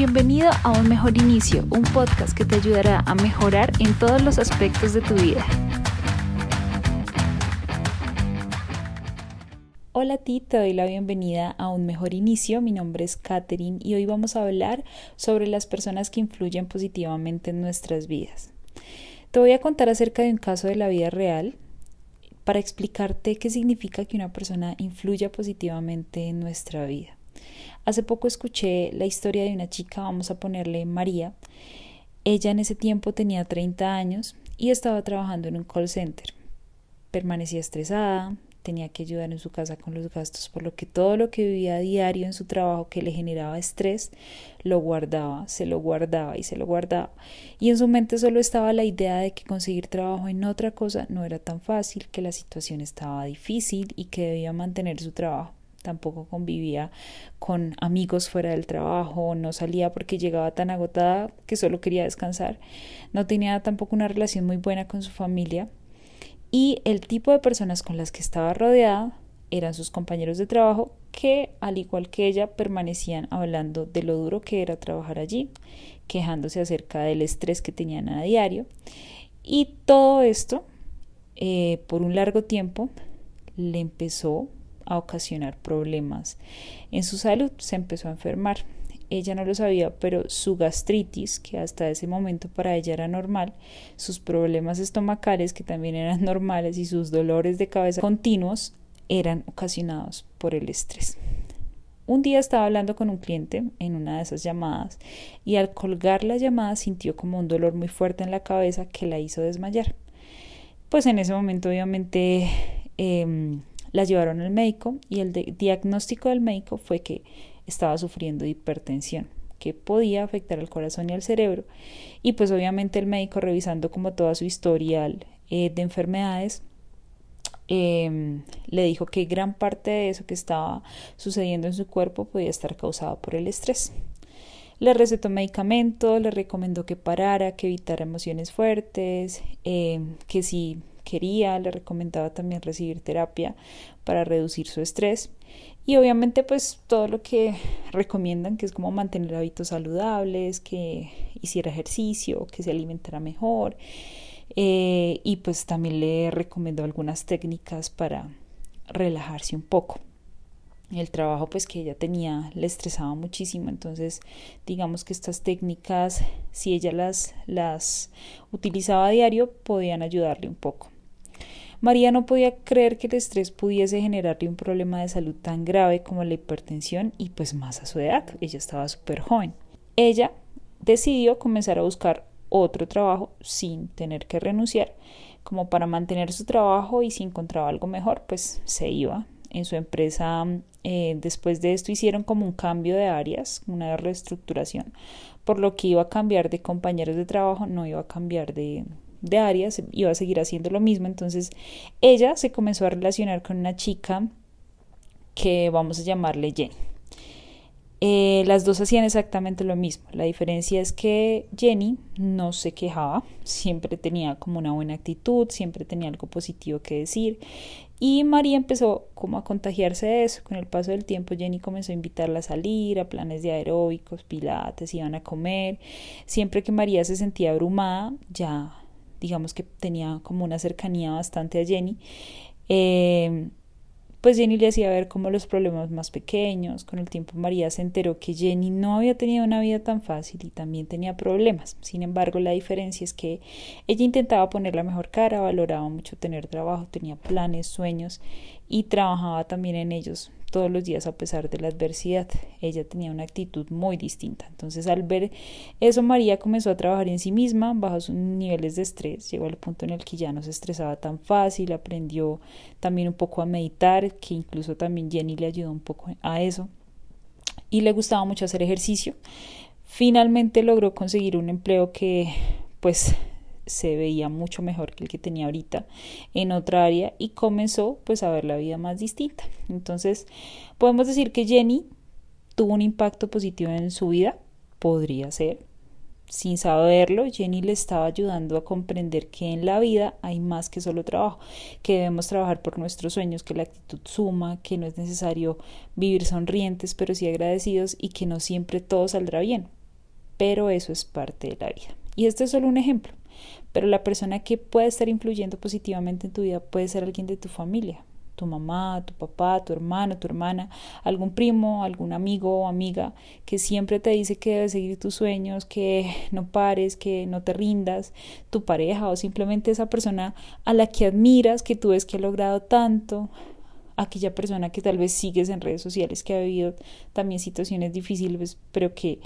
Bienvenido a Un Mejor Inicio, un podcast que te ayudará a mejorar en todos los aspectos de tu vida. Hola a ti, te doy la bienvenida a Un Mejor Inicio. Mi nombre es Katherine y hoy vamos a hablar sobre las personas que influyen positivamente en nuestras vidas. Te voy a contar acerca de un caso de la vida real para explicarte qué significa que una persona influya positivamente en nuestra vida. Hace poco escuché la historia de una chica, vamos a ponerle María. Ella en ese tiempo tenía 30 años y estaba trabajando en un call center. Permanecía estresada, tenía que ayudar en su casa con los gastos, por lo que todo lo que vivía a diario en su trabajo que le generaba estrés, lo guardaba, se lo guardaba y se lo guardaba. Y en su mente solo estaba la idea de que conseguir trabajo en otra cosa no era tan fácil, que la situación estaba difícil y que debía mantener su trabajo tampoco convivía con amigos fuera del trabajo, no salía porque llegaba tan agotada que solo quería descansar, no tenía tampoco una relación muy buena con su familia y el tipo de personas con las que estaba rodeada eran sus compañeros de trabajo que, al igual que ella, permanecían hablando de lo duro que era trabajar allí, quejándose acerca del estrés que tenían a diario. Y todo esto, eh, por un largo tiempo, le empezó a ocasionar problemas en su salud, se empezó a enfermar. Ella no lo sabía, pero su gastritis, que hasta ese momento para ella era normal, sus problemas estomacales, que también eran normales, y sus dolores de cabeza continuos, eran ocasionados por el estrés. Un día estaba hablando con un cliente en una de esas llamadas y al colgar la llamada sintió como un dolor muy fuerte en la cabeza que la hizo desmayar. Pues en ese momento obviamente em, la llevaron al médico y el diagnóstico del médico fue que estaba sufriendo de hipertensión que podía afectar al corazón y al cerebro y pues obviamente el médico revisando como toda su historial eh, de enfermedades em, le dijo que gran parte de eso que estaba sucediendo en su cuerpo podía estar causado por el estrés. Le recetó medicamentos, le recomendó que parara, que evitara emociones fuertes, em, que si quería, le recomendaba también recibir terapia para reducir su estrés. Y obviamente pues todo lo que recomiendan que es como mantener hábitos saludables, que hiciera ejercicio, que se alimentara mejor. Eh, y pues también le recomendó algunas técnicas para relajarse un poco. El trabajo pues que ella tenía le estresaba muchísimo. Entonces digamos que estas técnicas si ella las las utilizaba a diario podían ayudarle un poco María no podía creer que el estrés pudiese generarle un problema de salud tan grave como la hipertensión y pues más a su edad, ella estaba súper joven. Ella decidió comenzar a buscar otro trabajo sin tener que renunciar, como para mantener su trabajo y si encontraba algo mejor, pues se iba. En su empresa, eh, después de esto, hicieron como un cambio de áreas, una reestructuración, por lo que iba a cambiar de compañeros de trabajo, no iba a cambiar de, de áreas, iba a seguir haciendo lo mismo. Entonces ella se comenzó a relacionar con una chica que vamos a llamarle Jenny. Eh, las dos hacían exactamente lo mismo. La diferencia es que Jenny no se quejaba, siempre tenía como una buena actitud, siempre tenía algo positivo que decir. Y María empezó como a contagiarse de eso. Con el paso del tiempo Jenny comenzó a invitarla a salir, a planes de aeróbicos, pilates, iban a comer. Siempre que María se sentía abrumada, ya digamos que tenía como una cercanía bastante a Jenny, eh, pues Jenny le hacía ver como los problemas más pequeños. Con el tiempo María se enteró que Jenny no había tenido una vida tan fácil y también tenía problemas. Sin embargo, la diferencia es que ella intentaba poner la mejor cara, valoraba mucho tener trabajo, tenía planes, sueños y trabajaba también en ellos todos los días a pesar de la adversidad. Ella tenía una actitud muy distinta. Entonces al ver eso María comenzó a trabajar en sí misma, bajo sus niveles de estrés, llegó al punto en el que ya no se estresaba tan fácil, aprendió también un poco a meditar, que incluso también Jenny le ayudó un poco a eso. Y le gustaba mucho hacer ejercicio. Finalmente logró conseguir un empleo que pues se veía mucho mejor que el que tenía ahorita en otra área y comenzó pues a ver la vida más distinta. Entonces, podemos decir que Jenny tuvo un impacto positivo en su vida, podría ser. Sin saberlo, Jenny le estaba ayudando a comprender que en la vida hay más que solo trabajo, que debemos trabajar por nuestros sueños, que la actitud suma, que no es necesario vivir sonrientes, pero sí agradecidos y que no siempre todo saldrá bien pero eso es parte de la vida. Y este es solo un ejemplo, pero la persona que puede estar influyendo positivamente en tu vida puede ser alguien de tu familia, tu mamá, tu papá, tu hermano, tu hermana, algún primo, algún amigo o amiga que siempre te dice que debes seguir tus sueños, que no pares, que no te rindas, tu pareja o simplemente esa persona a la que admiras, que tú ves que ha logrado tanto, aquella persona que tal vez sigues en redes sociales que ha vivido también situaciones difíciles, pero que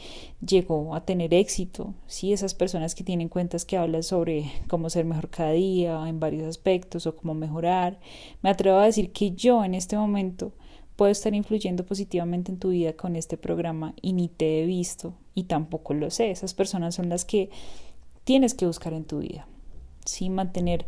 llegó a tener éxito, sí, esas personas que tienen cuentas que hablan sobre cómo ser mejor cada día en varios aspectos o cómo mejorar. Me atrevo a decir que yo en este momento puedo estar influyendo positivamente en tu vida con este programa y ni te he visto y tampoco lo sé. Esas personas son las que tienes que buscar en tu vida. Sí, mantener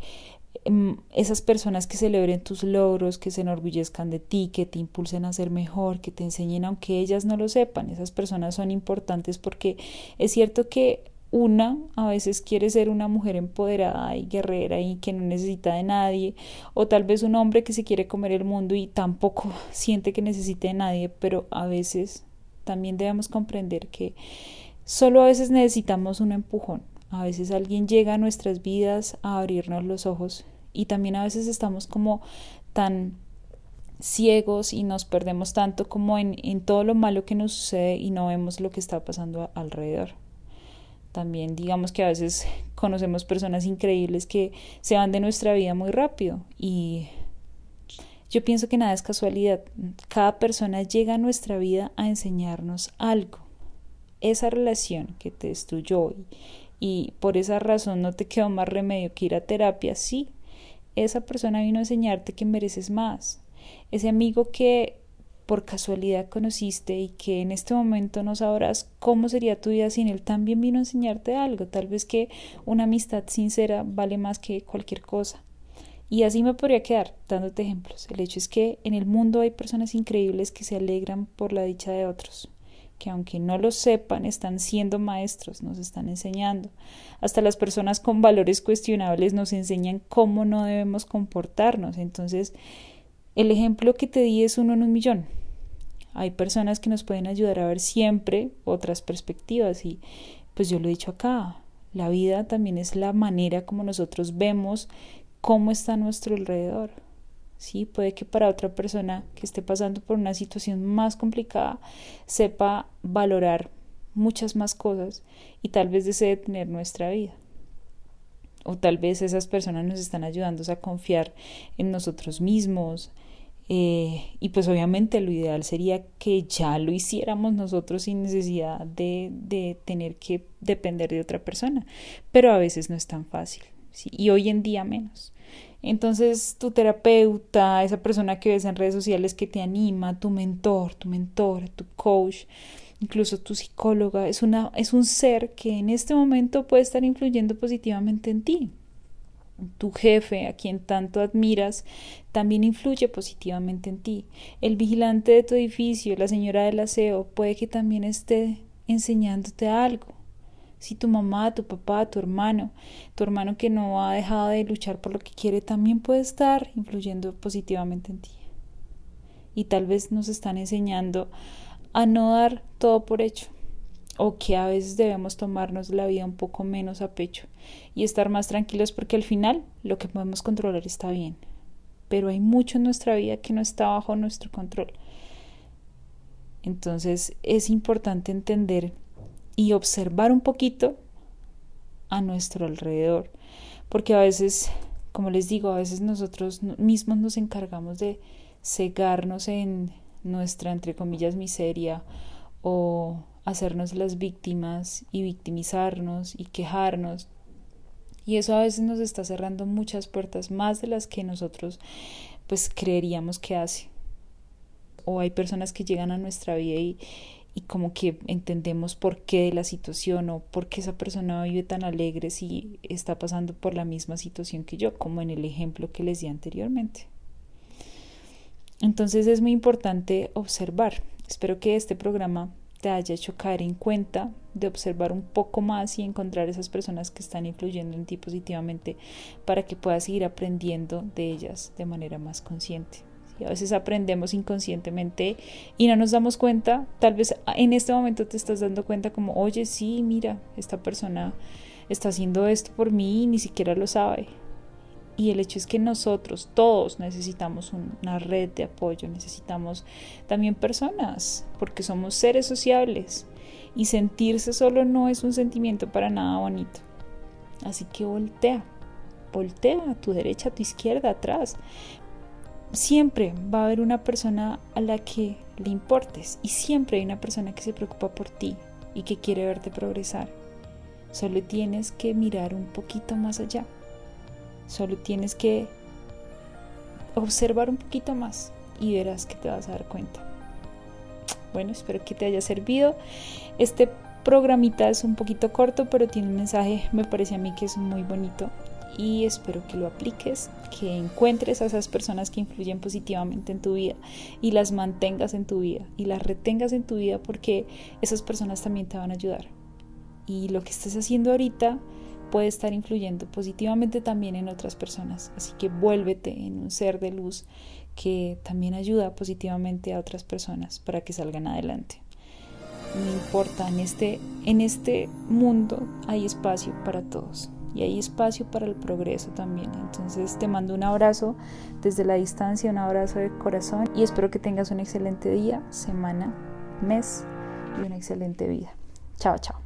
esas personas que celebren tus logros, que se enorgullezcan de ti, que te impulsen a ser mejor, que te enseñen aunque ellas no lo sepan, esas personas son importantes porque es cierto que una a veces quiere ser una mujer empoderada y guerrera y que no necesita de nadie, o tal vez un hombre que se quiere comer el mundo y tampoco siente que necesite de nadie, pero a veces también debemos comprender que solo a veces necesitamos un empujón, a veces alguien llega a nuestras vidas a abrirnos los ojos y también a veces estamos como tan ciegos y nos perdemos tanto como en, en todo lo malo que nos sucede y no vemos lo que está pasando alrededor. También digamos que a veces conocemos personas increíbles que se van de nuestra vida muy rápido y yo pienso que nada es casualidad. Cada persona llega a nuestra vida a enseñarnos algo. Esa relación que te destruyó y, y por esa razón no te quedó más remedio que ir a terapia, sí, esa persona vino a enseñarte que mereces más. Ese amigo que por casualidad conociste y que en este momento no sabrás cómo sería tu vida sin él, también vino a enseñarte algo. Tal vez que una amistad sincera vale más que cualquier cosa. Y así me podría quedar dándote ejemplos. El hecho es que en el mundo hay personas increíbles que se alegran por la dicha de otros que aunque no lo sepan, están siendo maestros, nos están enseñando. Hasta las personas con valores cuestionables nos enseñan cómo no debemos comportarnos. Entonces, el ejemplo que te di es uno en un millón. Hay personas que nos pueden ayudar a ver siempre otras perspectivas y pues yo lo he dicho acá, la vida también es la manera como nosotros vemos cómo está a nuestro alrededor. ¿Sí? Puede que para otra persona que esté pasando por una situación más complicada sepa valorar muchas más cosas y tal vez desee tener nuestra vida. O tal vez esas personas nos están ayudando a confiar en nosotros mismos. Eh, y pues obviamente lo ideal sería que ya lo hiciéramos nosotros sin necesidad de, de tener que depender de otra persona. Pero a veces no es tan fácil. ¿sí? Y hoy en día menos. Entonces tu terapeuta, esa persona que ves en redes sociales que te anima, tu mentor, tu mentor, tu coach, incluso tu psicóloga, es, una, es un ser que en este momento puede estar influyendo positivamente en ti. Tu jefe, a quien tanto admiras, también influye positivamente en ti. El vigilante de tu edificio, la señora del aseo, puede que también esté enseñándote algo si tu mamá, tu papá, tu hermano, tu hermano que no ha dejado de luchar por lo que quiere, también puede estar influyendo positivamente en ti. Y tal vez nos están enseñando a no dar todo por hecho, o que a veces debemos tomarnos la vida un poco menos a pecho y estar más tranquilos porque al final lo que podemos controlar está bien. Pero hay mucho en nuestra vida que no está bajo nuestro control. Entonces es importante entender y observar un poquito a nuestro alrededor, porque a veces, como les digo, a veces nosotros mismos nos encargamos de cegarnos en nuestra, entre comillas, miseria o hacernos las víctimas y victimizarnos y quejarnos. Y eso a veces nos está cerrando muchas puertas, más de las que nosotros pues creeríamos que hace. O hay personas que llegan a nuestra vida y, y como que entendemos por qué la situación o por qué esa persona vive tan alegre si está pasando por la misma situación que yo, como en el ejemplo que les di anteriormente. Entonces es muy importante observar. Espero que este programa te haya hecho caer en cuenta de observar un poco más y encontrar esas personas que están influyendo en ti positivamente para que puedas seguir aprendiendo de ellas de manera más consciente. Y a veces aprendemos inconscientemente y no nos damos cuenta. Tal vez en este momento te estás dando cuenta como, oye, sí, mira, esta persona está haciendo esto por mí y ni siquiera lo sabe. Y el hecho es que nosotros, todos, necesitamos una red de apoyo, necesitamos también personas, porque somos seres sociables. Y sentirse solo no es un sentimiento para nada bonito. Así que voltea, voltea a tu derecha, a tu izquierda, atrás. Siempre va a haber una persona a la que le importes y siempre hay una persona que se preocupa por ti y que quiere verte progresar. Solo tienes que mirar un poquito más allá. Solo tienes que observar un poquito más y verás que te vas a dar cuenta. Bueno, espero que te haya servido. Este programita es un poquito corto, pero tiene un mensaje, me parece a mí que es muy bonito y espero que lo apliques, que encuentres a esas personas que influyen positivamente en tu vida y las mantengas en tu vida y las retengas en tu vida porque esas personas también te van a ayudar. Y lo que estés haciendo ahorita puede estar influyendo positivamente también en otras personas. Así que vuélvete en un ser de luz que también ayuda positivamente a otras personas para que salgan adelante. No importa, en este, en este mundo hay espacio para todos y hay espacio para el progreso también. Entonces te mando un abrazo desde la distancia, un abrazo de corazón y espero que tengas un excelente día, semana, mes y una excelente vida. Chao, chao.